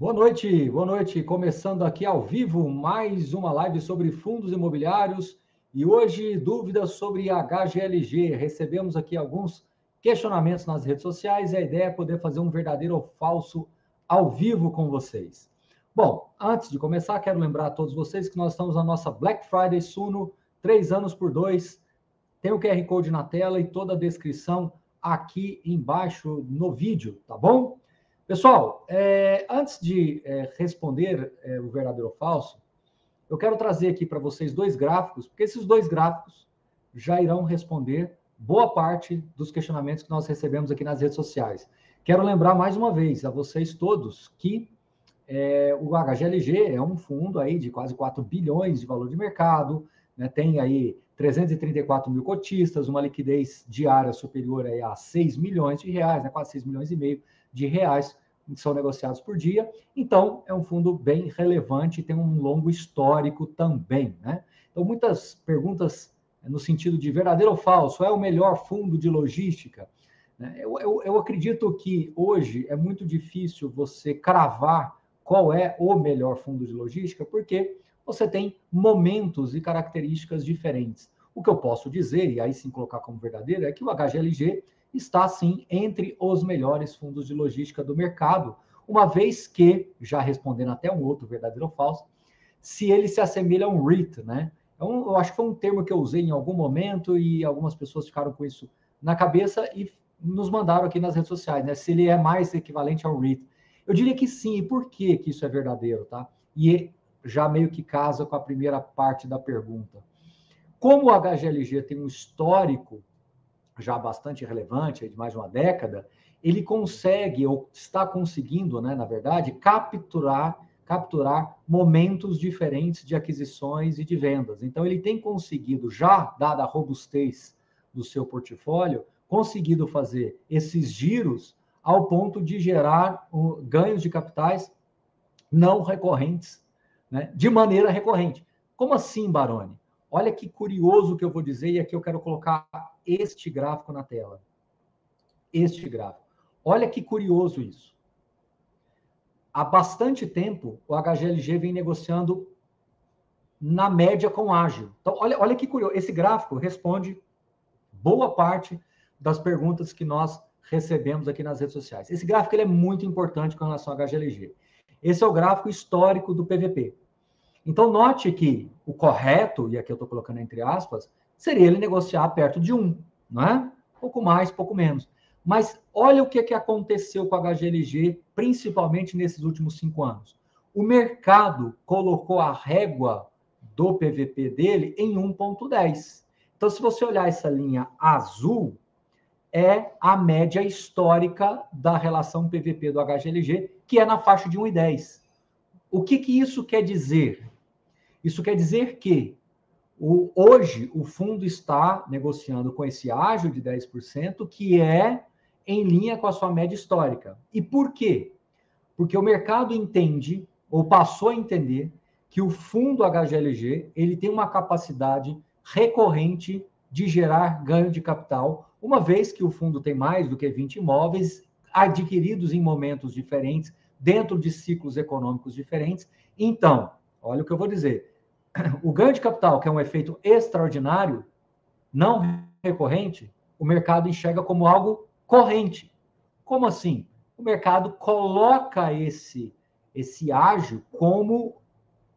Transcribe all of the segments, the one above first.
Boa noite, boa noite. Começando aqui ao vivo mais uma live sobre fundos imobiliários e hoje dúvidas sobre HGLG. Recebemos aqui alguns questionamentos nas redes sociais e a ideia é poder fazer um verdadeiro ou falso ao vivo com vocês. Bom, antes de começar, quero lembrar a todos vocês que nós estamos na nossa Black Friday Suno, três anos por dois. Tem o QR Code na tela e toda a descrição aqui embaixo no vídeo, tá bom? Pessoal, é, antes de é, responder é, o verdadeiro ou falso, eu quero trazer aqui para vocês dois gráficos, porque esses dois gráficos já irão responder boa parte dos questionamentos que nós recebemos aqui nas redes sociais. Quero lembrar mais uma vez a vocês todos que é, o HGLG é um fundo aí de quase 4 bilhões de valor de mercado, né, tem aí 334 mil cotistas, uma liquidez diária superior a 6 milhões de reais, né, quase 6 milhões e meio de reais são negociados por dia. Então, é um fundo bem relevante, tem um longo histórico também. Né? Então, muitas perguntas no sentido de verdadeiro ou falso, é o melhor fundo de logística? Né? Eu, eu, eu acredito que hoje é muito difícil você cravar qual é o melhor fundo de logística, porque você tem momentos e características diferentes. O que eu posso dizer, e aí sim colocar como verdadeiro, é que o HGLG está sim entre os melhores fundos de logística do mercado, uma vez que, já respondendo até um outro verdadeiro ou falso, se ele se assemelha a um REIT, né? É eu acho que foi um termo que eu usei em algum momento e algumas pessoas ficaram com isso na cabeça e nos mandaram aqui nas redes sociais, né? Se ele é mais equivalente ao REIT. Eu diria que sim. E por que, que isso é verdadeiro, tá? E já meio que casa com a primeira parte da pergunta. Como o HGLG tem um histórico já bastante relevante, de mais de uma década, ele consegue, ou está conseguindo, né, na verdade, capturar, capturar momentos diferentes de aquisições e de vendas. Então, ele tem conseguido, já dada a robustez do seu portfólio, conseguido fazer esses giros ao ponto de gerar ganhos de capitais não recorrentes, né, de maneira recorrente. Como assim, Baroni? Olha que curioso que eu vou dizer, e aqui eu quero colocar este gráfico na tela. Este gráfico. Olha que curioso isso. Há bastante tempo, o HGLG vem negociando na média com ágil. Então, olha, olha que curioso. Esse gráfico responde boa parte das perguntas que nós recebemos aqui nas redes sociais. Esse gráfico ele é muito importante com relação ao HGLG. Esse é o gráfico histórico do PVP. Então, note que o correto, e aqui eu estou colocando entre aspas, seria ele negociar perto de um, não é? Pouco mais, pouco menos. Mas olha o que, que aconteceu com a HGLG, principalmente nesses últimos cinco anos. O mercado colocou a régua do PVP dele em 1,10. Então, se você olhar essa linha azul, é a média histórica da relação PVP do HGLG, que é na faixa de 1,10. O que, que isso quer dizer? Isso quer dizer que o, hoje o fundo está negociando com esse ágio de 10%, que é em linha com a sua média histórica. E por quê? Porque o mercado entende, ou passou a entender, que o fundo HGLG ele tem uma capacidade recorrente de gerar ganho de capital, uma vez que o fundo tem mais do que 20 imóveis adquiridos em momentos diferentes, dentro de ciclos econômicos diferentes. Então, olha o que eu vou dizer o ganho de capital, que é um efeito extraordinário, não recorrente, o mercado enxerga como algo corrente. Como assim? O mercado coloca esse esse ágio como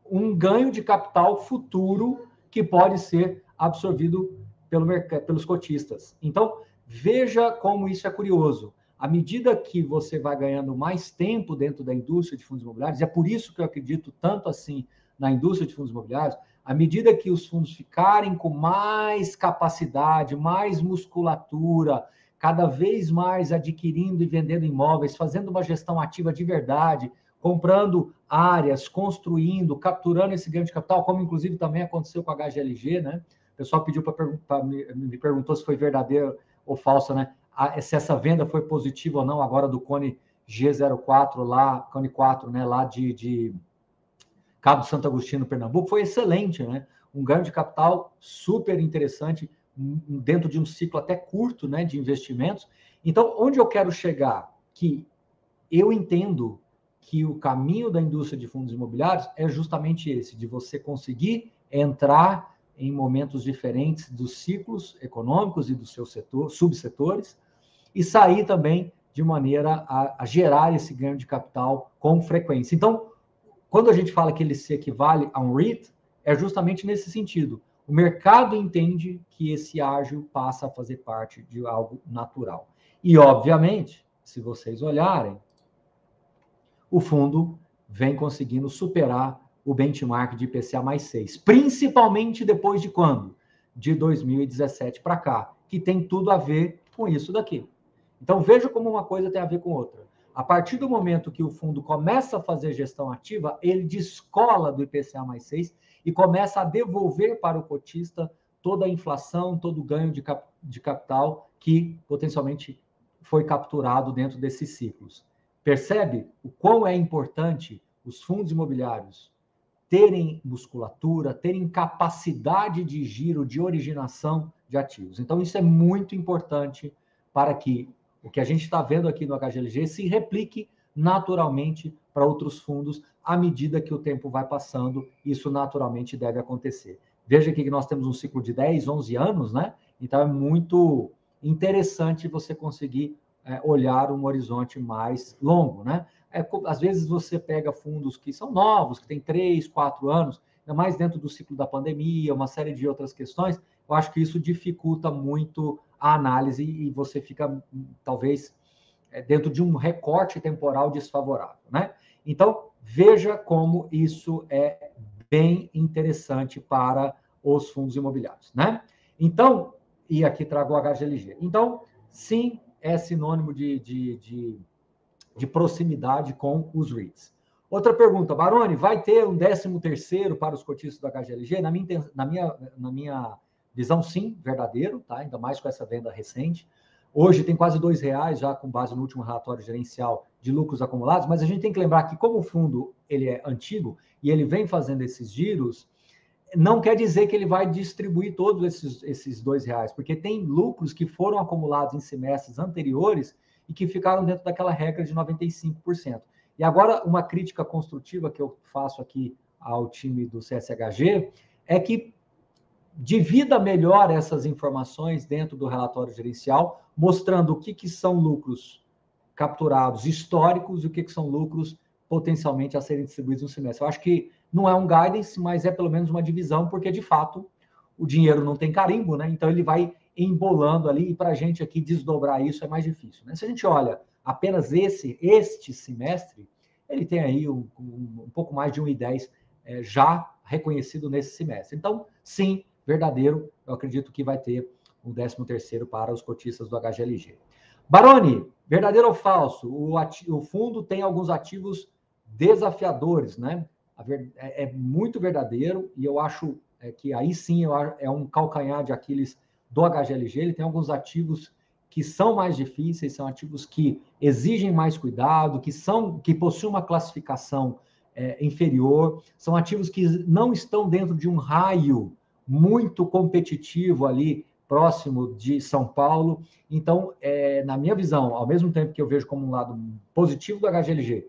um ganho de capital futuro que pode ser absorvido pelo pelos cotistas. Então, veja como isso é curioso. À medida que você vai ganhando mais tempo dentro da indústria de fundos imobiliários, é por isso que eu acredito tanto assim na indústria de fundos imobiliários, à medida que os fundos ficarem com mais capacidade, mais musculatura, cada vez mais adquirindo e vendendo imóveis, fazendo uma gestão ativa de verdade, comprando áreas, construindo, capturando esse ganho de capital, como inclusive também aconteceu com a HGLG, né? O pessoal pediu para me, perguntou se foi verdadeiro ou falso, né? Se essa venda foi positiva ou não agora do Cone G04 lá, Cone 4, né? Lá de, de Cabo Santo Agostinho, Pernambuco, foi excelente, né? Um ganho de capital super interessante dentro de um ciclo até curto, né, de investimentos. Então, onde eu quero chegar? Que eu entendo que o caminho da indústria de fundos imobiliários é justamente esse, de você conseguir entrar em momentos diferentes dos ciclos econômicos e dos seus setor, subsetores e sair também de maneira a, a, gerar esse ganho de capital com frequência. Então, quando a gente fala que ele se equivale a um REIT, é justamente nesse sentido. O mercado entende que esse ágil passa a fazer parte de algo natural. E, obviamente, se vocês olharem, o fundo vem conseguindo superar o benchmark de IPCA mais 6, principalmente depois de quando? De 2017 para cá, que tem tudo a ver com isso daqui. Então veja como uma coisa tem a ver com outra. A partir do momento que o fundo começa a fazer gestão ativa, ele descola do IPCA mais 6 e começa a devolver para o cotista toda a inflação, todo o ganho de, cap de capital que potencialmente foi capturado dentro desses ciclos. Percebe o quão é importante os fundos imobiliários terem musculatura, terem capacidade de giro, de originação de ativos. Então, isso é muito importante para que o que a gente está vendo aqui no HGLG se replique naturalmente para outros fundos à medida que o tempo vai passando. Isso naturalmente deve acontecer. Veja aqui que nós temos um ciclo de 10, 11 anos, né? Então é muito interessante você conseguir é, olhar um horizonte mais longo, né? É, às vezes você pega fundos que são novos, que têm três, quatro anos, ainda mais dentro do ciclo da pandemia, uma série de outras questões. Eu acho que isso dificulta muito a análise e você fica, talvez, é, dentro de um recorte temporal desfavorável, né? Então, veja como isso é bem interessante para os fundos imobiliários, né? Então, e aqui trago o HGLG. Então, sim, é sinônimo de, de, de de proximidade com os REITs. Outra pergunta, Baroni, vai ter um 13 terceiro para os cotistas do HGLG? Na minha, na, minha, na minha visão, sim, verdadeiro, tá? ainda mais com essa venda recente. Hoje tem quase dois reais já com base no último relatório gerencial de lucros acumulados, mas a gente tem que lembrar que como o fundo ele é antigo e ele vem fazendo esses giros, não quer dizer que ele vai distribuir todos esses, esses dois reais, porque tem lucros que foram acumulados em semestres anteriores e que ficaram dentro daquela regra de 95%. E agora, uma crítica construtiva que eu faço aqui ao time do CSHG é que divida melhor essas informações dentro do relatório gerencial, mostrando o que, que são lucros capturados históricos e o que, que são lucros potencialmente a serem distribuídos no semestre. Eu acho que não é um guidance, mas é pelo menos uma divisão, porque de fato o dinheiro não tem carimbo, né? Então ele vai embolando ali, e para a gente aqui desdobrar isso é mais difícil. Né? Se a gente olha apenas esse, este semestre, ele tem aí um, um, um pouco mais de 1,10 é, já reconhecido nesse semestre. Então, sim, verdadeiro, eu acredito que vai ter um 13 terceiro para os cotistas do HGLG. Baroni, verdadeiro ou falso? O, o fundo tem alguns ativos desafiadores, né? É, é muito verdadeiro e eu acho é, que aí sim é um calcanhar de Aquiles do HGLG, ele tem alguns ativos que são mais difíceis, são ativos que exigem mais cuidado, que são que possuem uma classificação é, inferior, são ativos que não estão dentro de um raio muito competitivo ali próximo de São Paulo. Então, é, na minha visão, ao mesmo tempo que eu vejo como um lado positivo do HGLG,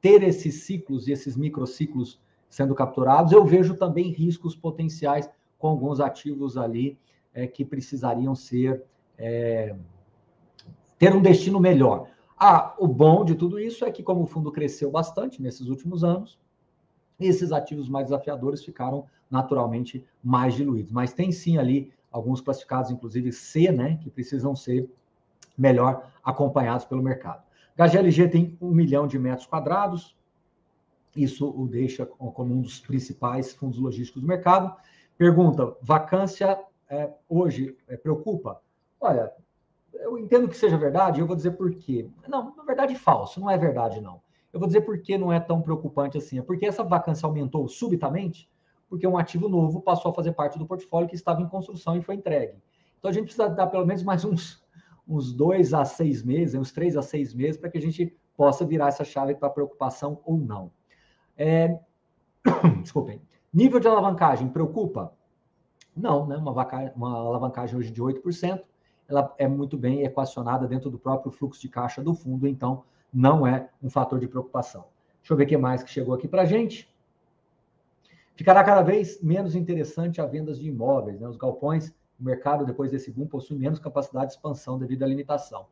ter esses ciclos e esses microciclos sendo capturados, eu vejo também riscos potenciais com alguns ativos ali é, que precisariam ser é, ter um destino melhor. Ah, o bom de tudo isso é que, como o fundo cresceu bastante nesses últimos anos, esses ativos mais desafiadores ficaram naturalmente mais diluídos. Mas tem sim ali alguns classificados, inclusive C, né, que precisam ser melhor acompanhados pelo mercado. HGLG tem um milhão de metros quadrados, isso o deixa como um dos principais fundos logísticos do mercado. Pergunta: vacância é, hoje é, preocupa? Olha, eu entendo que seja verdade, eu vou dizer por quê. Não, na verdade, falso, não é verdade, não. Eu vou dizer por que não é tão preocupante assim. É porque essa vacância aumentou subitamente, porque um ativo novo passou a fazer parte do portfólio que estava em construção e foi entregue. Então a gente precisa dar pelo menos mais uns, uns dois a seis meses, uns três a seis meses, para que a gente possa virar essa chave para preocupação ou não. É... Desculpem. Nível de alavancagem preocupa? Não, né? uma, vaca, uma alavancagem hoje de 8%, ela é muito bem equacionada dentro do próprio fluxo de caixa do fundo, então não é um fator de preocupação. Deixa eu ver o que mais que chegou aqui para a gente. Ficará cada vez menos interessante a vendas de imóveis. Né? Os galpões, o mercado, depois desse boom, possui menos capacidade de expansão devido à limitação.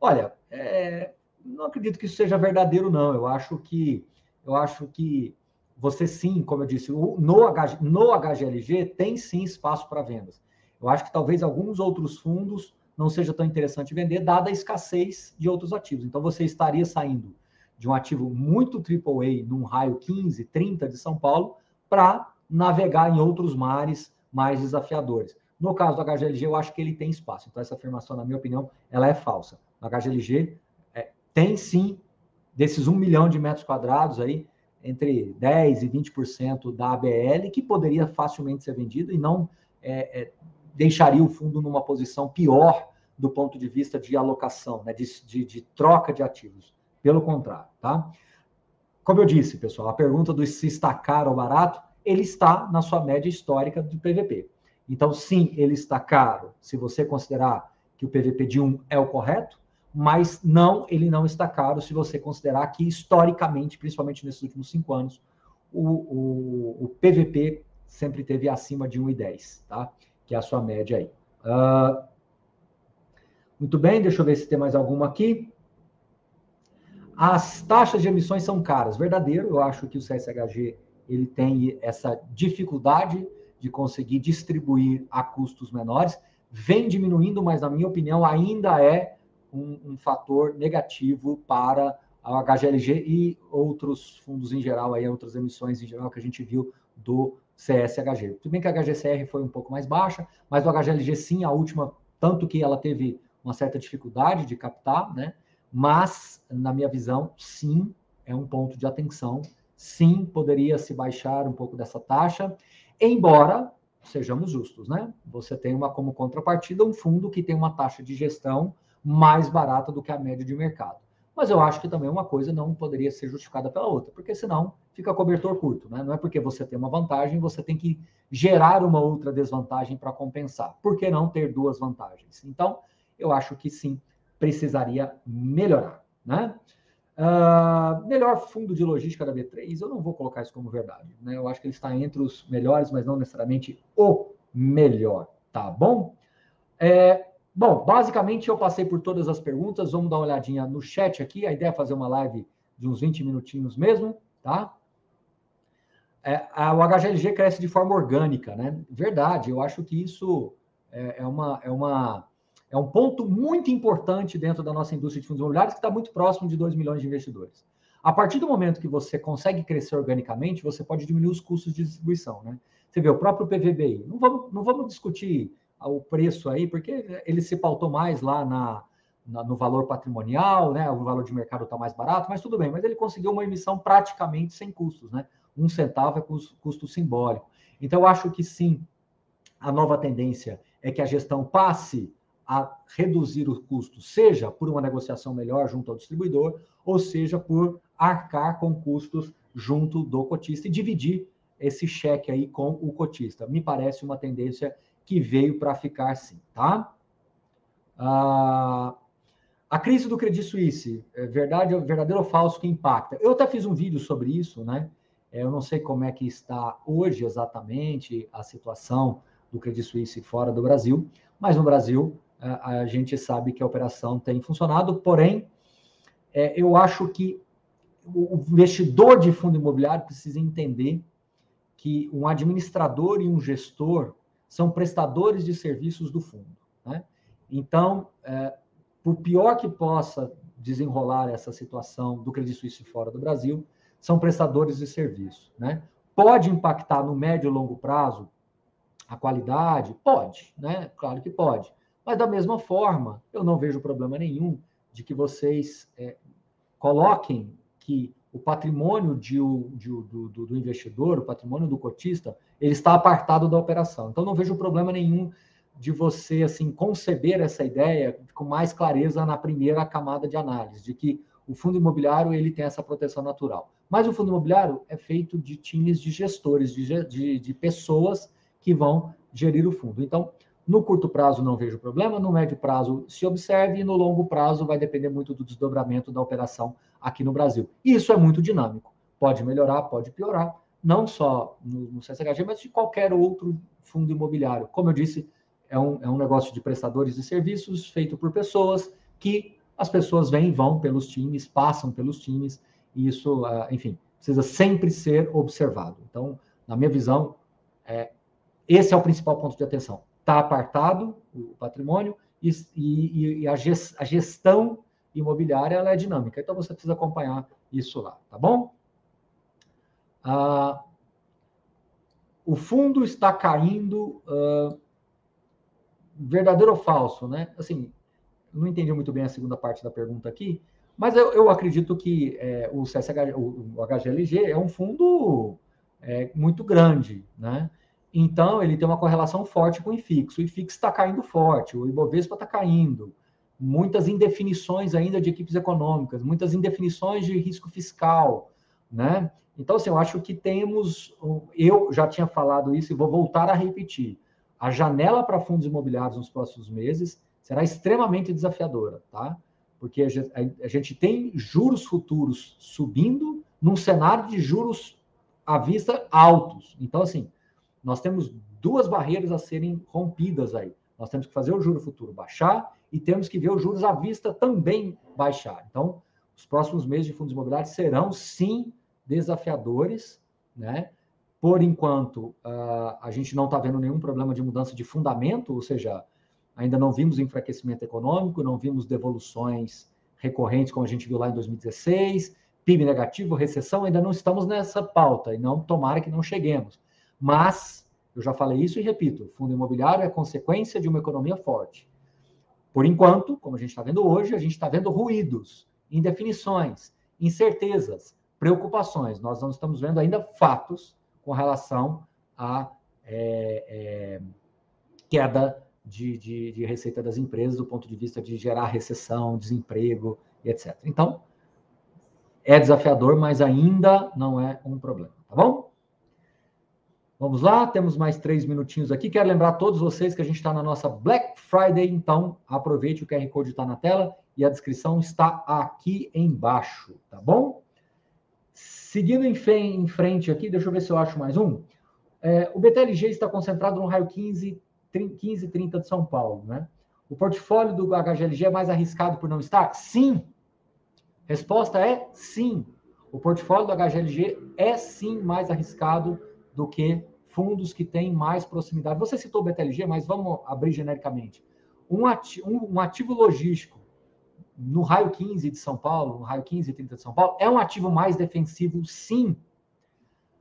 Olha, é, não acredito que isso seja verdadeiro, não. Eu acho que, eu acho que você sim, como eu disse, no, HG, no HGLG tem sim espaço para vendas. Eu acho que talvez alguns outros fundos não seja tão interessante vender, dada a escassez de outros ativos. Então, você estaria saindo de um ativo muito AAA num raio 15, 30 de São Paulo para navegar em outros mares mais desafiadores. No caso do HGLG, eu acho que ele tem espaço. Então, essa afirmação, na minha opinião, ela é falsa. O HGLG é, tem sim, desses 1 milhão de metros quadrados aí, entre 10% e 20% da ABL, que poderia facilmente ser vendido e não é, é, deixaria o fundo numa posição pior do ponto de vista de alocação, né, de, de, de troca de ativos. Pelo contrário, tá? Como eu disse, pessoal, a pergunta do se está caro ou barato, ele está na sua média histórica do PVP. Então, sim, ele está caro, se você considerar que o PVP de 1 é o correto, mas não, ele não está caro se você considerar que, historicamente, principalmente nesses últimos cinco anos, o, o, o PVP sempre teve acima de 1,10, tá? que é a sua média aí. Uh, muito bem, deixa eu ver se tem mais alguma aqui. As taxas de emissões são caras. Verdadeiro, eu acho que o CSHG ele tem essa dificuldade de conseguir distribuir a custos menores. Vem diminuindo, mas, na minha opinião, ainda é um, um fator negativo para a HGLG e outros fundos em geral, aí, outras emissões em geral que a gente viu do CSHG. Tudo bem que a HGCR foi um pouco mais baixa, mas o HGLG sim, a última, tanto que ela teve uma certa dificuldade de captar, né? Mas, na minha visão, sim, é um ponto de atenção. Sim, poderia se baixar um pouco dessa taxa, embora, sejamos justos, né? Você tem uma como contrapartida um fundo que tem uma taxa de gestão mais barata do que a média de mercado. Mas eu acho que também uma coisa não poderia ser justificada pela outra, porque senão fica cobertor curto, né? Não é porque você tem uma vantagem, você tem que gerar uma outra desvantagem para compensar. Por que não ter duas vantagens? Então, eu acho que sim, precisaria melhorar, né? Uh, melhor fundo de logística da B3, eu não vou colocar isso como verdade, né? Eu acho que ele está entre os melhores, mas não necessariamente o melhor, tá bom? É, Bom, basicamente eu passei por todas as perguntas. Vamos dar uma olhadinha no chat aqui. A ideia é fazer uma live de uns 20 minutinhos mesmo, tá? É, a, o HGLG cresce de forma orgânica, né? Verdade, eu acho que isso é, é, uma, é, uma, é um ponto muito importante dentro da nossa indústria de fundos imobiliários, que está muito próximo de 2 milhões de investidores. A partir do momento que você consegue crescer organicamente, você pode diminuir os custos de distribuição, né? Você vê o próprio PVBI. Não vamos, não vamos discutir o preço aí, porque ele se pautou mais lá na, na, no valor patrimonial, né? O valor de mercado está mais barato, mas tudo bem. Mas ele conseguiu uma emissão praticamente sem custos, né? Um centavo é custo, custo simbólico. Então, eu acho que sim, a nova tendência é que a gestão passe a reduzir o custo, seja por uma negociação melhor junto ao distribuidor, ou seja por arcar com custos junto do cotista e dividir esse cheque aí com o cotista. Me parece uma tendência que veio para ficar sim, tá? Ah, a crise do Credit Suisse, é verdade, verdadeiro ou falso que impacta? Eu até fiz um vídeo sobre isso, né? É, eu não sei como é que está hoje exatamente a situação do Credit Suisse fora do Brasil, mas no Brasil a gente sabe que a operação tem funcionado, porém, é, eu acho que o investidor de fundo imobiliário precisa entender que um administrador e um gestor são prestadores de serviços do fundo. Né? Então, é, por pior que possa desenrolar essa situação do Credit Suisse fora do Brasil, são prestadores de serviço. Né? Pode impactar no médio e longo prazo a qualidade? Pode, né? claro que pode. Mas, da mesma forma, eu não vejo problema nenhum de que vocês é, coloquem que o patrimônio de, de, do, do, do, investidor, o patrimônio do cotista, ele está apartado da operação. Então, não vejo problema nenhum de você assim conceber essa ideia com mais clareza na primeira camada de análise, de que o fundo imobiliário ele tem essa proteção natural. Mas o fundo imobiliário é feito de times de gestores, de, de, de pessoas que vão gerir o fundo. Então, No curto prazo não vejo problema, no médio prazo se observe e no longo prazo vai depender muito do desdobramento da operação aqui no Brasil. Isso é muito dinâmico. Pode melhorar, pode piorar, não só no, no CSHG, mas de qualquer outro fundo imobiliário. Como eu disse, é um, é um negócio de prestadores de serviços feito por pessoas que as pessoas vêm e vão pelos times, passam pelos times, e isso, ah, enfim, precisa sempre ser observado. Então, na minha visão, é, esse é o principal ponto de atenção. Está apartado o patrimônio e, e, e a, gestão imobiliária ela é dinâmica. Então, você precisa acompanhar isso lá, tá bom? Ah, o fundo está caindo, uh, verdadeiro ou falso, né? Assim, não entendi muito bem a segunda parte da pergunta aqui, mas eu, eu acredito que é, o, CSH, o, o, HGLG é um fundo é, muito grande, né? Então, ele tem uma correlação forte com o IFIX. O IFIX está caindo forte, o Ibovespa está caindo. Muitas indefinições ainda de equipes econômicas, muitas indefinições de risco fiscal, né? Então, assim, eu acho que temos. Eu já tinha falado isso e vou voltar a repetir. A janela para fundos imobiliários nos próximos meses será extremamente desafiadora, tá? Porque a gente, tem juros futuros subindo num cenário de juros à vista altos. Então, assim, nós temos duas barreiras a serem rompidas aí. Nós temos que fazer o juro futuro baixar e temos que ver os juros à vista também baixar. Então, os próximos meses de fundos imobiliários serão, sim, desafiadores, né? Por enquanto, uh, a gente não está vendo nenhum problema de mudança de fundamento, ou seja, ainda não vimos enfraquecimento econômico, não vimos devoluções recorrentes, como a gente viu lá em 2016, PIB negativo, recessão, ainda não estamos nessa pauta, e não tomara que não cheguemos. Mas, eu já falei isso e repito, fundo imobiliário é consequência de uma economia forte. Por enquanto, como a gente está vendo hoje, a gente está vendo ruídos, indefinições, incertezas, preocupações. Nós não estamos vendo ainda fatos com relação à é, é, queda de, de, de, receita das empresas do ponto de vista de gerar recessão, desemprego etc. Então, é desafiador, mas ainda não é um problema, tá bom? Vamos lá, temos mais três minutinhos aqui. Quero lembrar a todos vocês que a gente está na nossa Black Friday, então aproveite, o QR Code está na tela e a descrição está aqui embaixo, tá bom? Seguindo em, frente aqui, deixa eu ver se eu acho mais um. É, o BTLG está concentrado no raio 15, 15 30 de São Paulo, né? O portfólio do HGLG é mais arriscado por não estar? Sim. Resposta é sim. O portfólio do HGLG é sim mais arriscado do que fundos que têm mais proximidade. Você citou o BTLG, mas vamos abrir genericamente. Um ativo, um, um ativo logístico no raio 15 de São Paulo, no raio 15 e 30 de São Paulo, é um ativo mais defensivo, sim.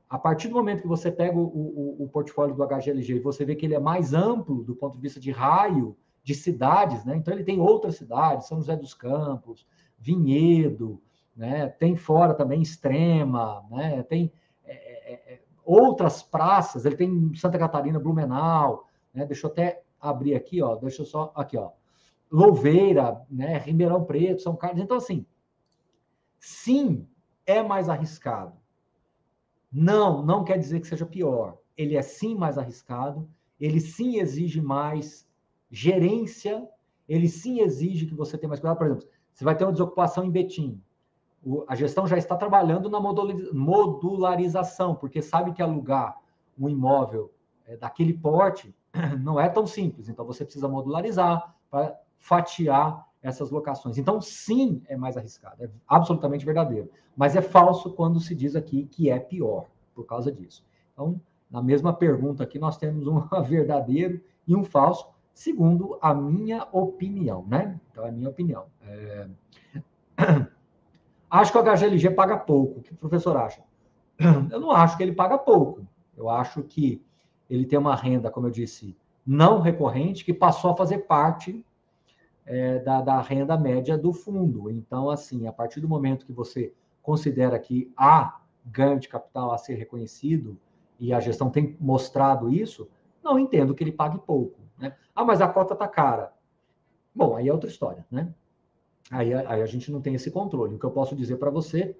A partir do momento que você pega o, o, o, portfólio do HGLG e você vê que ele é mais amplo do ponto de vista de raio, de cidades, né? Então ele tem outras cidades, São José dos Campos, Vinhedo, né? Tem fora também Extrema, né? Tem é, é, é outras praças, ele tem Santa Catarina, Blumenau, né? Deixa eu até abrir aqui, ó. Deixa eu só aqui, ó. Louveira, né, Ribeirão Preto, São Carlos. Então, assim, sim, é mais arriscado. Não, não quer dizer que seja pior. Ele é sim mais arriscado, ele sim exige mais gerência, ele sim exige que você tenha mais cuidado. Por exemplo, você vai ter uma desocupação em Betim. A gestão já está trabalhando na modularização, porque sabe que alugar um imóvel é, daquele porte não é tão simples. Então, você precisa modularizar para fatiar essas locações. Então, sim, é mais arriscado, é absolutamente verdadeiro. Mas é falso quando se diz aqui que é pior por causa disso. Então, na mesma pergunta aqui, nós temos um verdadeiro e um falso, segundo a minha opinião, né? Então, é a minha opinião. É... Acho que o HGLG paga pouco. O que o professor acha? Eu não acho que ele paga pouco. Eu acho que ele tem uma renda, como eu disse, não recorrente, que passou a fazer parte é, da, da, renda média do fundo. Então, assim, a partir do momento que você considera que há ganho de capital a ser reconhecido, e a gestão tem mostrado isso, não entendo que ele pague pouco. Né? Ah, mas a cota está cara. Bom, aí é outra história, né? Aí, aí, a gente não tem esse controle. O que eu posso dizer para você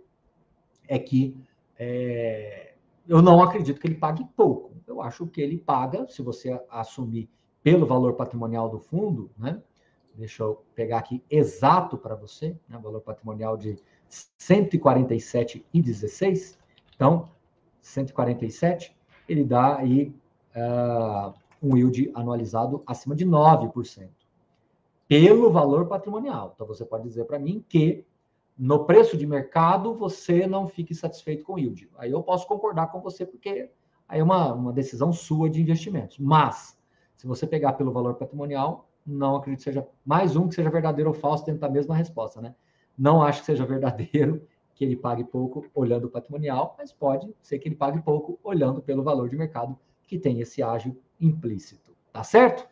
é que é, eu não acredito que ele pague pouco. Eu acho que ele paga, se você assumir pelo valor patrimonial do fundo, né? Deixa eu pegar aqui exato para você, né? valor patrimonial de 147,16. Então, 147, ele dá aí uh, um yield anualizado acima de 9%. Pelo valor patrimonial. Então, você pode dizer para mim que no preço de mercado você não fique satisfeito com o yield. Aí eu posso concordar com você, porque aí é uma, uma decisão sua de investimentos. Mas, se você pegar pelo valor patrimonial, não acredito que seja mais um que seja verdadeiro ou falso dentro da mesma resposta, né? Não acho que seja verdadeiro que ele pague pouco olhando o patrimonial, mas pode ser que ele pague pouco olhando pelo valor de mercado que tem esse ágio implícito, tá certo?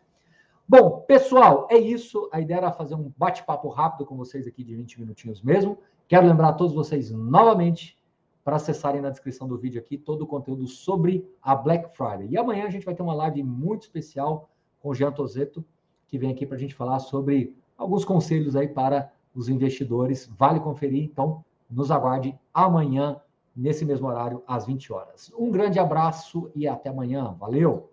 Bom, pessoal, é isso. A ideia era fazer um bate-papo rápido com vocês aqui de 20 minutinhos mesmo. Quero lembrar a todos vocês novamente para acessarem na descrição do vídeo aqui todo o conteúdo sobre a Black Friday. E amanhã a gente vai ter uma live muito especial com o Jean Tozeto, que vem aqui para a gente falar sobre alguns conselhos aí para os investidores. Vale conferir, então nos aguarde amanhã, nesse mesmo horário, às 20 horas. Um grande abraço e até amanhã. Valeu!